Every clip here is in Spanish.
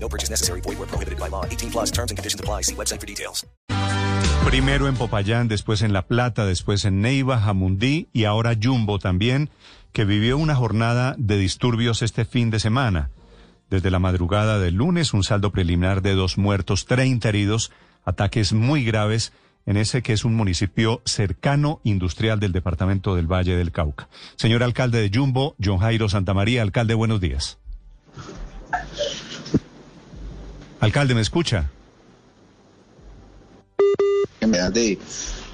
No purchase necessary. Void where prohibited by law. 18 plus terms and conditions apply. See website for details. Primero en Popayán, después en La Plata, después en Neiva, Jamundí y ahora Jumbo también, que vivió una jornada de disturbios este fin de semana. Desde la madrugada del lunes, un saldo preliminar de dos muertos, 30 heridos, ataques muy graves en ese que es un municipio cercano industrial del departamento del Valle del Cauca. Señor alcalde de Jumbo, John Jairo Santamaría, alcalde, buenos días. Alcalde, ¿me escucha? de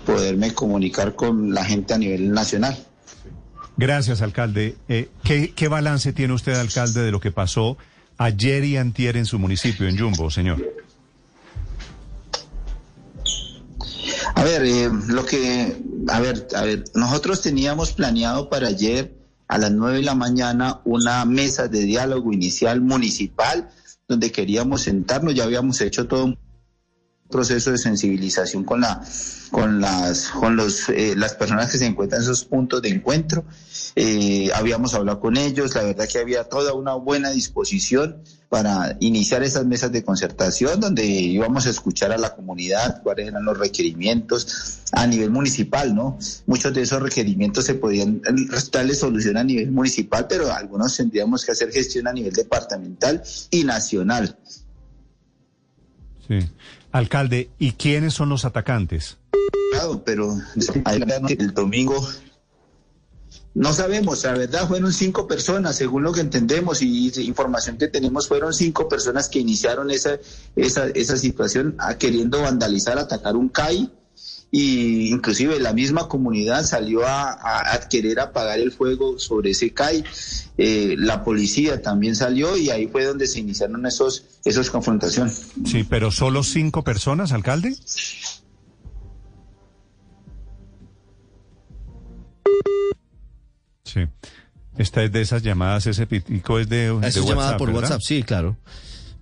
poderme comunicar con la gente a nivel nacional. Gracias, alcalde. Eh, ¿qué, ¿Qué balance tiene usted, alcalde, de lo que pasó ayer y antier en su municipio, en Jumbo, señor? A ver, eh, lo que, a ver, a ver, nosotros teníamos planeado para ayer a las nueve de la mañana una mesa de diálogo inicial municipal donde queríamos sentarnos, ya habíamos hecho todo un proceso de sensibilización con la con las con los eh, las personas que se encuentran en esos puntos de encuentro. Eh, habíamos hablado con ellos la verdad que había toda una buena disposición para iniciar esas mesas de concertación donde íbamos a escuchar a la comunidad cuáles eran los requerimientos a nivel municipal no muchos de esos requerimientos se podían darle solución a nivel municipal pero algunos tendríamos que hacer gestión a nivel departamental y nacional. Sí. Alcalde, ¿y quiénes son los atacantes? Pero el domingo no sabemos, la verdad fueron cinco personas, según lo que entendemos y información que tenemos, fueron cinco personas que iniciaron esa, esa, esa situación a, queriendo vandalizar, atacar un CAI y inclusive la misma comunidad salió a, a, querer apagar el fuego sobre ese CAI. Eh, la policía también salió y ahí fue donde se iniciaron esos, esos confrontaciones. Sí, pero solo cinco personas, alcalde. Sí. Esta es de esas llamadas, ese pitico es de, de Esa es llamada por ¿verdad? WhatsApp, sí, claro.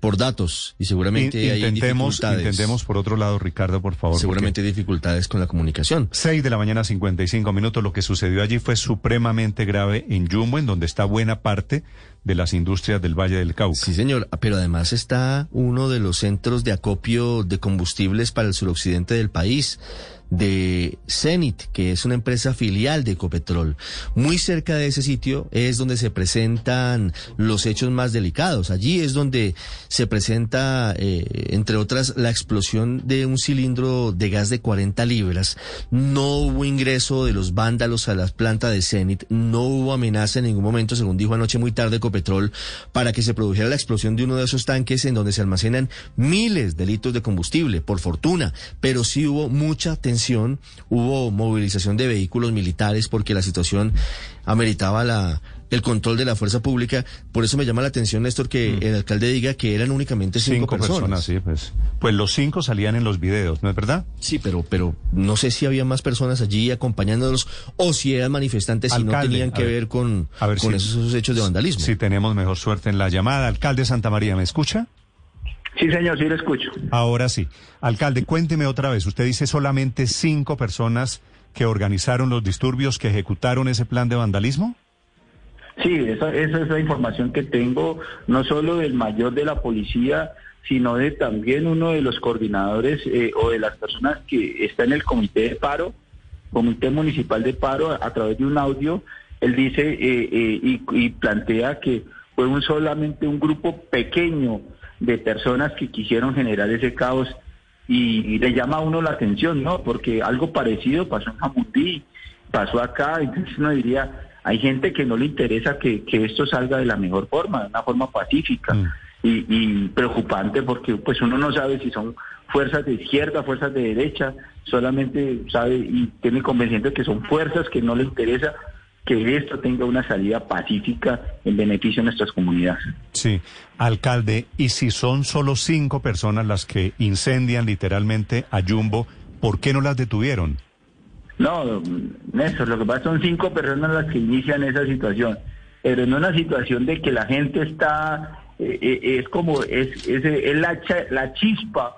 Por datos. Y seguramente In- hay intentemos, dificultades. intentemos por otro lado, Ricardo, por favor. Seguramente hay dificultades con la comunicación. 6 de la mañana, 55 minutos. Lo que sucedió allí fue supremamente grave en Jumbo, en donde está buena parte de las industrias del Valle del Cauca. Sí, señor, pero además está uno de los centros de acopio de combustibles para el suroccidente del país, de Zenit, que es una empresa filial de Ecopetrol. Muy cerca de ese sitio es donde se presentan los hechos más delicados. Allí es donde se presenta, eh, entre otras, la explosión de un cilindro de gas de 40 libras. No hubo ingreso de los vándalos a la planta de Zenit, no hubo amenaza en ningún momento, según dijo anoche muy tarde para que se produjera la explosión de uno de esos tanques en donde se almacenan miles de litros de combustible, por fortuna, pero sí hubo mucha tensión, hubo movilización de vehículos militares porque la situación ameritaba la el control de la fuerza pública. Por eso me llama la atención, Néstor, que el alcalde diga que eran únicamente cinco, Cinco personas, sí, pues. Pues los cinco salían en los videos, ¿no es verdad? Sí, pero, pero no sé si había más personas allí acompañándolos o si eran manifestantes y no tenían que ver, ver, con, a ver con si- esos, esos hechos de vandalismo. Si tenemos mejor suerte en la llamada. Alcalde Santa María, ¿me escucha? Sí, señor, sí lo escucho. Ahora sí. Alcalde, cuénteme otra vez. Usted dice solamente cinco personas que organizaron los disturbios, que ejecutaron ese plan de vandalismo. Sí, esa, esa es la información que tengo, no solo del mayor de la policía, sino de también uno de los coordinadores eh, o de las personas que está en el comité de paro, comité municipal de paro, a, través de un audio, él dice eh, eh, y, y plantea que fue un solamente un grupo pequeño de personas que quisieron generar ese caos y, y le llama a uno la atención, ¿no? Porque algo parecido pasó en Jamundí, pasó acá, entonces uno diría, hay gente que no le interesa que, que esto salga de la mejor forma, de una forma pacífica Mm. y, y preocupante porque pues uno no sabe si son fuerzas de izquierda, fuerzas de derecha, solamente sabe y tiene convencimiento de que son fuerzas que no le interesa que esto tenga una salida pacífica en beneficio de nuestras comunidades. Sí, alcalde, y si son solo cinco personas las que incendian literalmente a Jumbo, ¿por qué no las detuvieron? No, Néstor, lo que pasa son cinco personas las que inician esa situación, pero en una situación de que la gente está, eh, eh, es como, es, es, es la, la chispa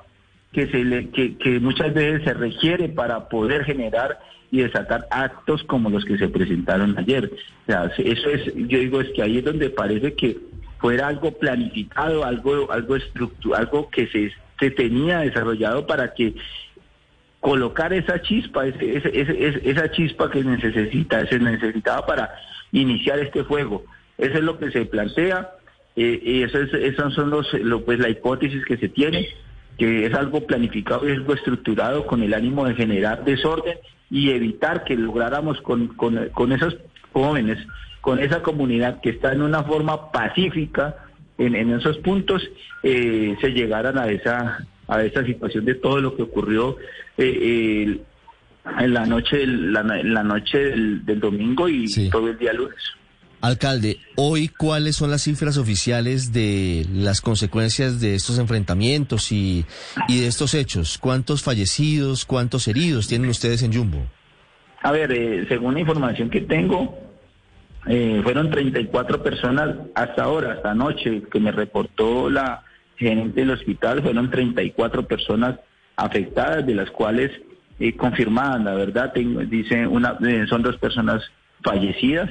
que, se le, que, muchas veces se requiere para poder generar y desatar actos como los que se presentaron ayer. Eso es, yo digo, es que ahí es donde parece que fuera algo planificado, algo, algo algo que se, se tenía desarrollado para que colocar esa chispa, ese- ese- ese- esa chispa que necesita, se necesitaba para iniciar este fuego. Eso es lo que se plantea, eh, y eso es, esas son los, lo- pues la hipótesis que se tiene, que es algo planificado y algo estructurado con el ánimo de generar desorden y evitar que lográramos con, con, con esos jóvenes, con esa comunidad que está en una forma pacífica en, en esos puntos, eh, se llegaran a esa a esa situación de todo lo que ocurrió eh, el- en la noche del, la, en la noche del, del domingo y Sí. todo el día lunes. Alcalde, hoy cuáles son las cifras oficiales de las consecuencias de estos enfrentamientos y, y de estos hechos. ¿Cuántos fallecidos, cuántos heridos tienen ustedes en Jumbo? A ver, eh, según la información que tengo, eh, fueron 34 personas hasta ahora, hasta anoche, que me reportó la gerente del hospital, fueron 34 personas afectadas, de las cuales eh, confirmadas, la verdad, tengo, dice una, eh, son dos personas fallecidas,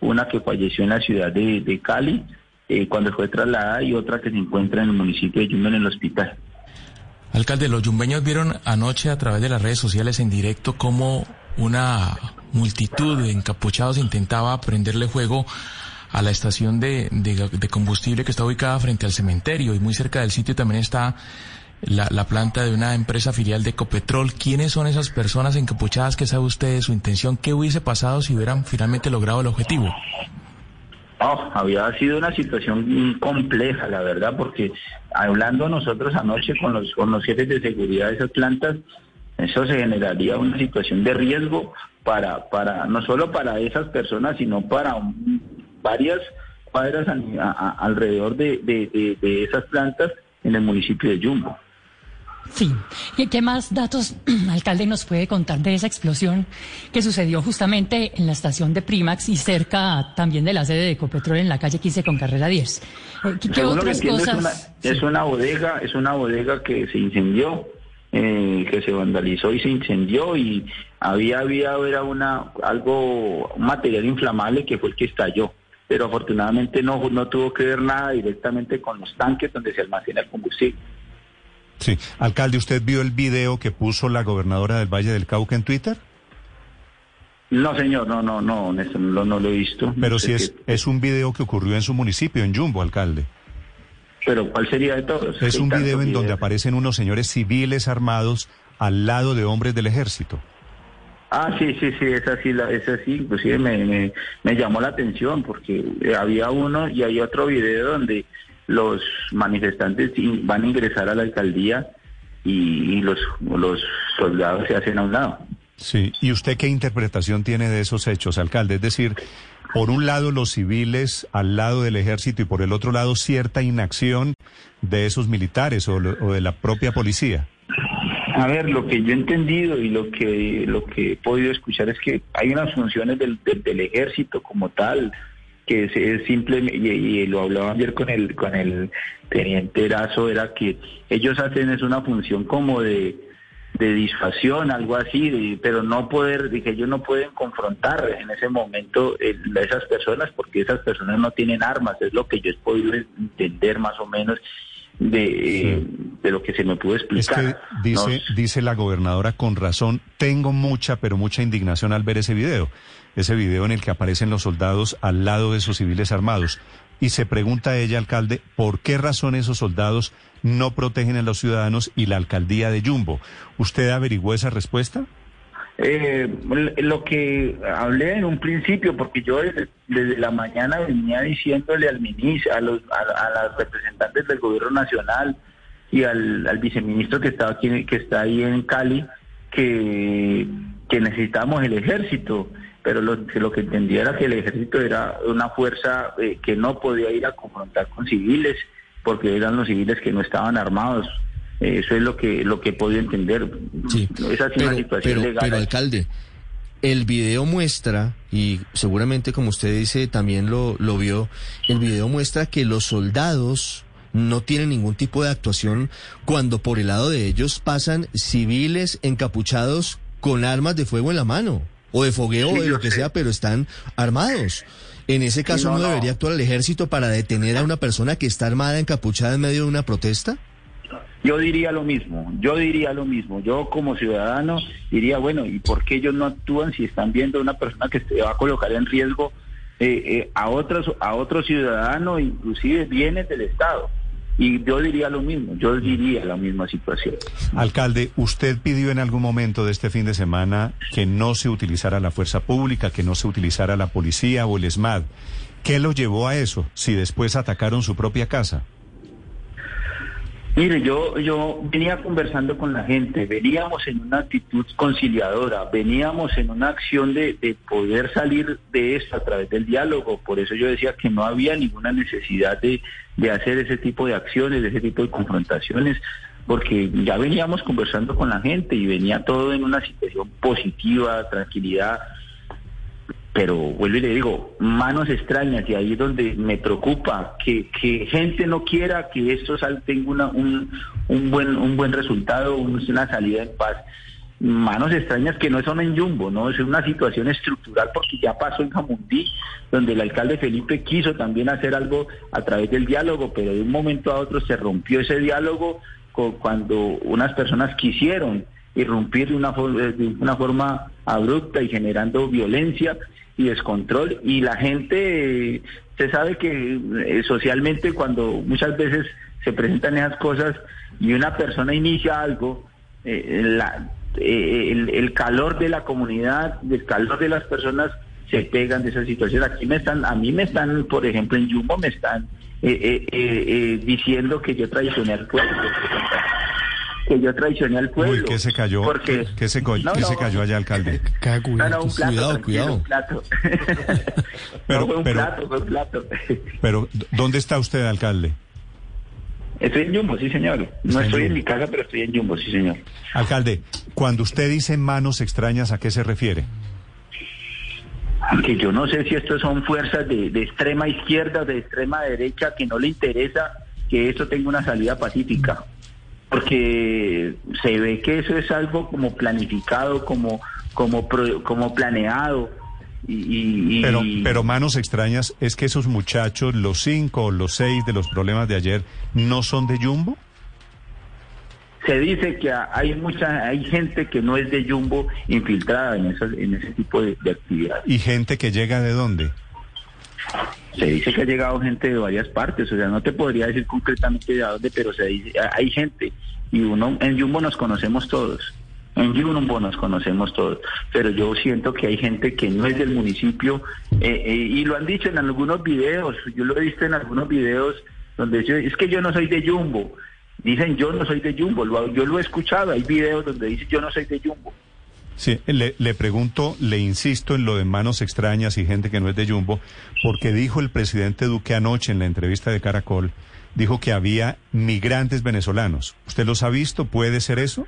una que falleció en la ciudad de, Cali eh, cuando fue trasladada y otra que se encuentra en el municipio de Yumbo en el hospital. Alcalde, los yumbeños vieron anoche a través de las redes sociales en directo cómo una multitud de encapuchados intentaba prenderle fuego a la estación de, de- combustible que está ubicada frente al cementerio y muy cerca del sitio también está la, la planta de una empresa filial de Ecopetrol. ¿Quiénes son esas personas encapuchadas? ¿Qué sabe usted de su intención? ¿Qué hubiese pasado si hubieran finalmente logrado el objetivo? Oh, había sido una situación compleja, la verdad, porque hablando nosotros anoche con los, con los jefes de seguridad de esas plantas, eso se generaría una situación de riesgo para, para no solo para esas personas, sino para un- varias cuadras a- a- alrededor de, de- de- esas plantas en el municipio de Yumbo. Sí. ¿Y qué más datos, alcalde, nos puede contar de esa explosión que sucedió justamente en la estación de Primax y cerca también de la sede de Ecopetrol en la calle 15 con carrera 10? Eh, ¿Qué, qué otras cosas? Es una, es una bodega, es una bodega que se incendió, eh, que se vandalizó y se incendió y había había era una algo un material inflamable que fue el que estalló, pero afortunadamente no no tuvo que ver nada directamente con los tanques donde se almacena el combustible. Sí, alcalde, ¿usted vio el video que puso la gobernadora del Valle del Cauca en Twitter? No, señor, no, no, no, Néstor, no, no lo he visto. Pero sí es, es un video que ocurrió en su municipio, en Jumbo, alcalde. Pero ¿cuál sería de todos? Es un video en donde aparecen unos señores civiles armados al lado de hombres del ejército. Ah, sí, sí, sí, esa sí, la, esa sí, inclusive me, me, me llamó la atención porque eh, había uno y hay otro video donde los manifestantes van a ingresar a la alcaldía y, y los, los soldados se hacen a un lado. Sí. ¿Y usted qué interpretación tiene de esos hechos, alcalde? Es decir, por un lado los civiles al lado del ejército y por el otro lado cierta inacción de esos militares o, lo- o de la propia policía. A ver, lo que yo he entendido y lo que lo que he podido escuchar es que hay unas funciones del, del, ejército como tal que es, es simple y, lo hablaba ayer con el con el teniente Erazo era que ellos hacen es una función como de de disuasión, algo así, de- pero no poder, de que ellos no pueden confrontar en ese momento a esas personas porque esas personas no tienen armas, es lo que yo he podido entender más o menos de, de lo que se me pudo Es explicar. que dice, dice la gobernadora con razón, tengo mucha, pero mucha indignación al ver ese video. Ese video en el que aparecen los soldados al lado de esos civiles armados. Y se pregunta ella, alcalde, ¿por qué razón esos soldados no protegen a los ciudadanos y la alcaldía de Jumbo? ¿Usted averiguó esa respuesta? Eh, lo que hablé en un principio, porque yo desde, la mañana venía diciéndole al ministro, a los a, las representantes del gobierno nacional y al, al viceministro que estaba aquí, que está ahí en Cali, que, que necesitamos el ejército. pero lo, que lo que entendía era que el ejército era una fuerza eh, que no podía ir a confrontar con civiles, porque eran los civiles que no estaban armados. Eso es lo que lo que he podido entender. Sí, Esa sí pero, una situación pero, legal. pero, alcalde, el video muestra, y seguramente como usted dice también lo, lo vio, el video muestra que los soldados no tienen ningún tipo de actuación cuando por el lado de ellos pasan civiles encapuchados con armas de fuego en la mano, o de fogueo, Sí, o de lo que sé. sea, pero están armados. En ese caso, no, ¿no, no. debería actuar el ejército para detener a una persona que está armada, encapuchada en medio de una protesta? Yo diría lo mismo, yo diría lo mismo. Yo como ciudadano diría, bueno, ¿y por qué ellos no actúan si están viendo a una persona que se va a colocar en riesgo eh, eh, a otros a otro ciudadano, inclusive bienes del Estado? Y yo diría lo mismo, yo diría la misma situación. Alcalde, ¿usted pidió en algún momento de este fin de semana que no se utilizara la fuerza pública, que no se utilizara la policía o el ESMAD? ¿Qué lo llevó a eso si después atacaron su propia casa? Mire, yo, yo venía conversando con la gente, veníamos en una actitud conciliadora, veníamos en una acción de, de poder salir de esto a través del diálogo, por eso yo decía que no había ninguna necesidad de, de hacer ese tipo de acciones, ese tipo de confrontaciones, porque ya veníamos conversando con la gente y venía todo en una situación positiva, tranquilidad, pero vuelvo y le digo, manos extrañas, y ahí es donde me preocupa que, que gente no quiera que esto sal, tenga una, un, buen, un buen resultado, un- una salida en paz. Manos extrañas que no son en Jumbo, ¿no? Es una situación estructural porque ya pasó en Jamundí, donde el alcalde Felipe quiso también hacer algo a través del diálogo, pero de un momento a otro se rompió ese diálogo cuando unas personas quisieron irrumpir de una, de una forma abrupta y generando violencia y descontrol. Y la gente se sabe que eh, socialmente cuando muchas veces se presentan esas cosas y una persona inicia algo eh, la- eh, el, el calor de la comunidad el calor de las personas se pegan de esa situación. Aquí me están a mí me están por ejemplo en Jumbo me están eh, eh, diciendo que yo traicioné al pueblo que yo traicioné al pueblo Uy, ¿qué se cayó? porque ¿Qué se, co- No, qué no. se cayó allá, alcalde? no, no, un plato, Cuidado, cuidado. un plato. Pero- no, fue un pero- plato, fue un plato. Pero, ¿dónde está usted, alcalde? Estoy en Jumbo, sí, señor. No estoy en mi casa, pero estoy en Jumbo, sí, señor. Alcalde, cuando usted dice manos extrañas, ¿a qué se refiere? Que yo no sé si estos son fuerzas de, de extrema izquierda, de extrema derecha, que no le interesa que esto tenga una salida pacífica. Porque se ve que eso es algo como planificado, como, como, pro- como planeado. Y, y- Pero, pero manos extrañas, ¿es que esos muchachos, los cinco o los seis de los problemas de ayer, no son de Jumbo? se dice que hay mucha hay gente que no es de Jumbo infiltrada en esas, en ese tipo de, de actividades. ¿Y gente que llega de dónde? Se dice que ha llegado gente de varias partes, o sea, no te podría decir concretamente de dónde, pero se dice hay gente y uno en Jumbo nos conocemos todos. En Jumbo nos conocemos todos, pero yo siento que hay gente que no es del municipio eh, eh, y lo han dicho en algunos videos, yo lo he visto en algunos videos donde es que yo no soy de Jumbo, dicen yo no soy de Jumbo, lo- yo lo he escuchado, hay videos donde dicen yo no soy de Jumbo. Sí, le, pregunto, le insisto en lo de manos extrañas y gente que no es de Jumbo, porque dijo el presidente Duque anoche en la entrevista de Caracol, dijo que había migrantes venezolanos. ¿Usted los ha visto? ¿Puede ser eso?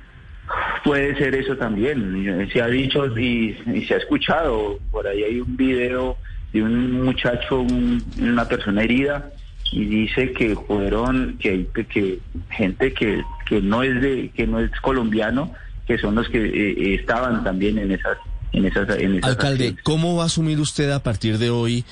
Puede ser eso también. Se ha dicho y, se ha escuchado. Por ahí hay un video de un muchacho, un- una persona herida, y dice que fueron, que, que gente que, que no es de, que no es colombiano, que son los que eh, estaban también en esas, en esas, en esas Alcalde, acciones. ¿cómo va a asumir usted a partir de hoy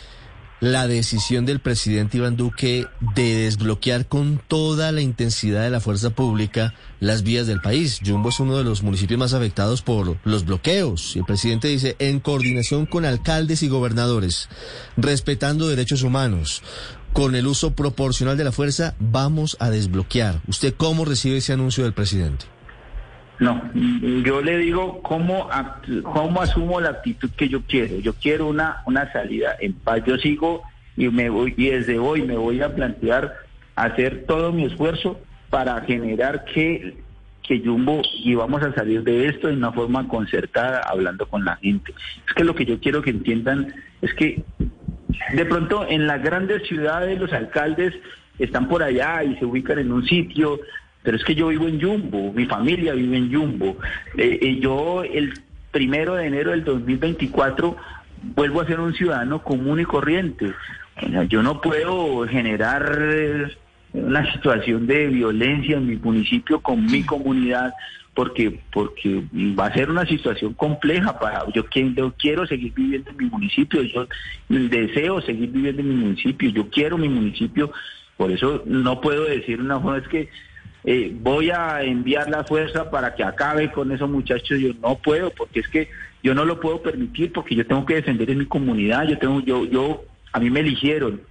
la decisión del presidente Iván Duque de desbloquear con toda la intensidad de la fuerza pública las vías del país? Jumbo es uno de los municipios más afectados por los bloqueos. Y el presidente dice, en coordinación con alcaldes y gobernadores, respetando derechos humanos, con el uso proporcional de la fuerza, vamos a desbloquear. ¿Usted cómo recibe ese anuncio del presidente? No, yo le digo cómo, cómo asumo la actitud que yo quiero. Yo quiero una, una salida en paz. Yo sigo y me voy y desde hoy me voy a plantear hacer todo mi esfuerzo para generar que, que Jumbo y vamos a salir de esto de una forma concertada, hablando con la gente. Es que lo que yo quiero que entiendan es que de pronto en las grandes ciudades los alcaldes están por allá y se ubican en un sitio, pero es que yo vivo en Jumbo, mi familia vive en Jumbo. Eh, eh, yo el primero de enero del 2024 vuelvo a ser un ciudadano común y corriente. yo no puedo generar una situación de violencia en mi municipio con mi comunidad porque porque va a ser una situación compleja para yo, yo quiero seguir viviendo en mi municipio yo deseo seguir viviendo en mi municipio yo quiero mi municipio por eso no puedo decir una cosa es que eh, voy a enviar la fuerza para que acabe con esos muchachos yo no puedo porque es que yo no lo puedo permitir porque yo tengo que defender en mi comunidad yo tengo yo yo a mí me eligieron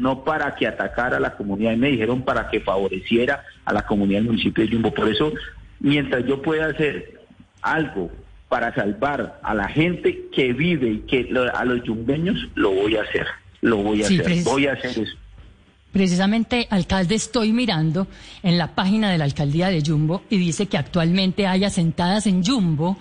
no para que atacara a la comunidad, me dijeron para que favoreciera a la comunidad del municipio de Jumbo. Por eso, mientras yo pueda hacer algo para salvar a la gente que vive y que a los yumbeños, lo voy a hacer, lo voy a hacer, voy a hacer eso. Precisamente, alcalde, estoy mirando en la página de la alcaldía de Jumbo y dice que actualmente hay asentadas en Jumbo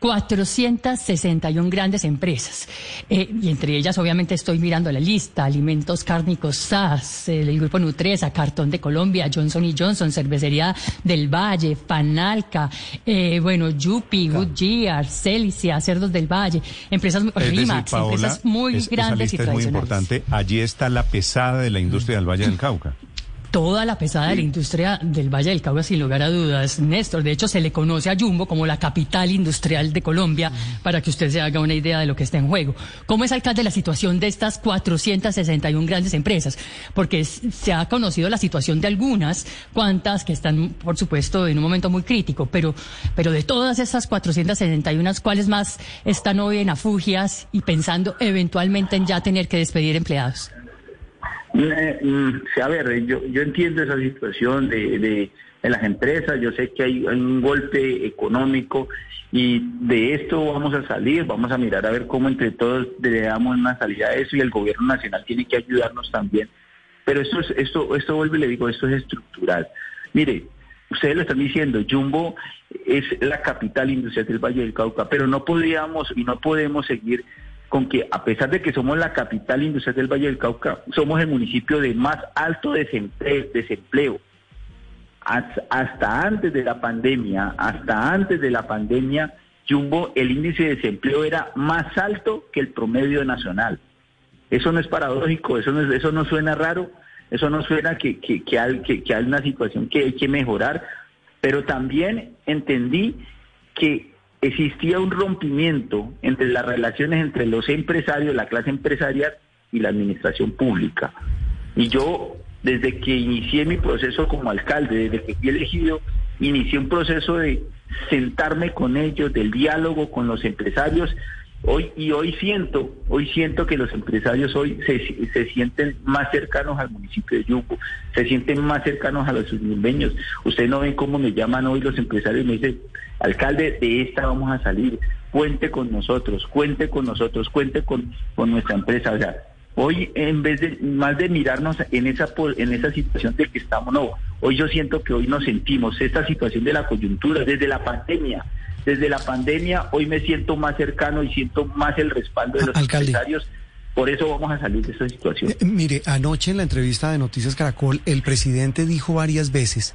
461 grandes empresas. Eh, y entre ellas, obviamente, estoy mirando la lista, Alimentos Cárnicos SAS, el Grupo Nutresa, Cartón de Colombia, Johnson Johnson, Cervecería del Valle, Panalca, eh, bueno, Yupi, Goodyear, Celicia, Cerdos del Valle, empresas, Rimax, empresas muy grandes y tradicionales. Es muy importante. Allí está la pesada de la industria del Valle del Cauca toda la pesada de la industria del Valle del Cauca, sin lugar a dudas, Néstor. De hecho, se le conoce a Jumbo como la capital industrial de Colombia, para que usted se haga una idea de lo que está en juego. ¿Cómo es, alcalde, la situación de estas 461 grandes empresas? Porque se ha conocido la situación de algunas, cuantas que están, por supuesto, en un momento muy crítico, pero, pero de todas esas 461, ¿cuáles más están hoy en afugias y pensando eventualmente en ya tener que despedir empleados? Eh, mm, a ver, yo, yo entiendo esa situación de, de, las empresas, yo sé que hay, un golpe económico y de esto vamos a salir, vamos a mirar a ver cómo entre todos le damos una salida a eso y el gobierno nacional tiene que ayudarnos también. Pero esto, es, esto, esto vuelve y le digo, esto es estructural. Mire, ustedes lo están diciendo, Jumbo es la capital industrial del Valle del Cauca, pero no podríamos y no podemos seguir con que a pesar de que somos la capital industrial del Valle del Cauca, somos el municipio de más alto desempleo. Hasta antes de la pandemia, hasta antes de la pandemia, Jumbo, el índice de desempleo era más alto que el promedio nacional. Eso no es paradójico, eso no, eso no suena raro, eso no suena que hay una situación que hay que mejorar, pero también entendí que existía un rompimiento entre las relaciones entre los empresarios, la clase empresarial y la administración pública. Y yo, desde que inicié mi proceso como alcalde, desde que fui elegido, inicié un proceso de sentarme con ellos, del diálogo con los empresarios. Hoy y hoy siento, hoy siento que los empresarios hoy se, se sienten más cercanos al municipio de Yuco, se sienten más cercanos a los yumbeños. Ustedes no ven cómo me llaman hoy los empresarios y me dicen, alcalde, de esta vamos a salir, cuente con nosotros, cuente con nosotros, cuente con, con nuestra empresa. O sea, hoy en vez de más de mirarnos en esa en esa situación de que estamos, no, hoy yo siento que hoy nos sentimos esta situación de la coyuntura desde la pandemia. Desde la pandemia hoy me siento más cercano y siento más el respaldo de los empresarios. Por eso vamos a salir de esta situación. Eh, mire, anoche en la entrevista de Noticias Caracol, el presidente dijo varias veces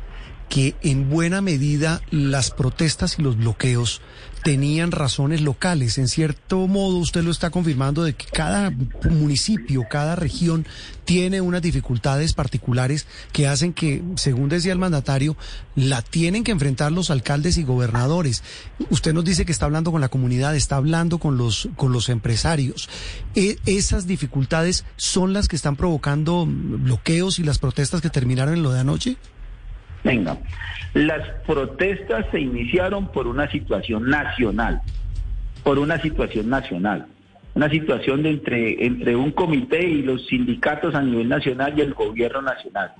que en buena medida las protestas y los bloqueos tenían razones locales. En cierto modo, usted lo está confirmando de que cada municipio, cada región tiene unas dificultades particulares que hacen que, según decía el mandatario, la tienen que enfrentar los alcaldes y gobernadores. Usted nos dice que está hablando con la comunidad, está hablando con los, con los empresarios. E, ¿Esas dificultades son las que están provocando bloqueos y las protestas que terminaron en lo de anoche? Venga, las protestas se iniciaron por una situación nacional, por una situación nacional, una situación de entre, entre un comité y los sindicatos a nivel nacional y el gobierno nacional.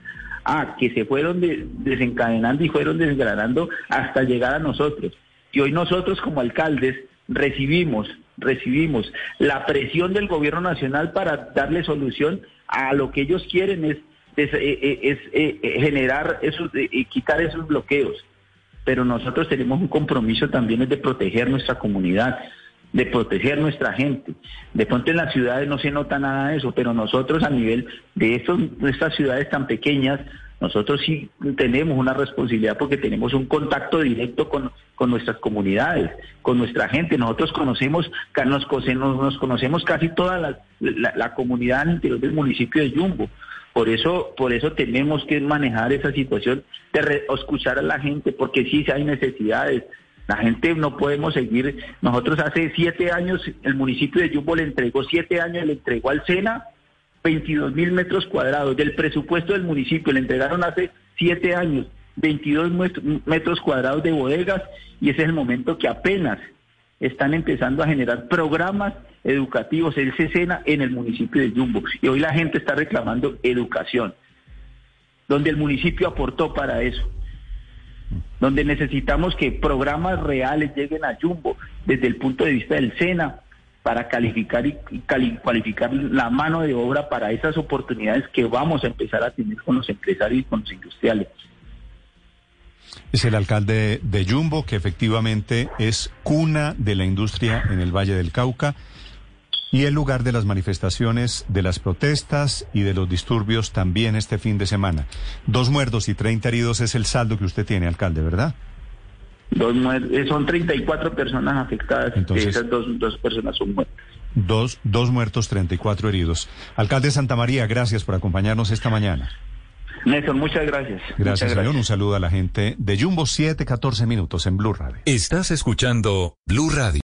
Ah, que se fueron desencadenando y fueron desgranando hasta llegar a nosotros. Y hoy nosotros como alcaldes recibimos, recibimos la presión del gobierno nacional para darle solución a lo que ellos quieren es es, eh, eh, es, eh, generar esos, quitar esos bloqueos. pero nosotros tenemos un compromiso también de proteger nuestra comunidad de proteger nuestra gente. De pronto en las ciudades no se nota nada de eso, pero nosotros a nivel de, estos, estas ciudades tan pequeñas, nosotros sí tenemos una responsabilidad porque tenemos un contacto directo con, con nuestras comunidades, con nuestra gente. Nosotros conocemos, nos, nos conocemos casi toda la, la, comunidad al interior del municipio de Yumbo. Por eso, por eso tenemos que manejar esa situación de escuchar a la gente, porque sí hay necesidades, la gente no podemos seguir. Nosotros hace siete años, el municipio de Yumbo le entregó siete años, le entregó al SENA 22 mil metros cuadrados. Del presupuesto del municipio le entregaron hace siete años 22 metros cuadrados de bodegas y ese es el momento que apenas están empezando a generar programas educativos, el SENA, en el municipio de Yumbo. Y hoy la gente está reclamando educación, donde el municipio aportó para eso donde necesitamos que programas reales lleguen a Jumbo desde el punto de vista del SENA para calificar y, cualificar la mano de obra para esas oportunidades que vamos a empezar a tener con los empresarios y con los industriales. Es el alcalde de Jumbo, que efectivamente es cuna de la industria en el Valle del Cauca y el lugar de las manifestaciones, de las protestas y de los disturbios también este fin de semana. Dos muertos y 30 heridos es el saldo que usted tiene, alcalde, ¿verdad? Dos eh, son 34 personas afectadas. Entonces, Esas dos, dos personas son muertas. Dos, dos muertos, 34 heridos. Alcalde Santa María, gracias por acompañarnos esta mañana. Néstor, muchas gracias. Gracias, señor. Un saludo a la gente de Jumbo 7, 14 minutos en Blue Radio. Estás escuchando Blue Radio.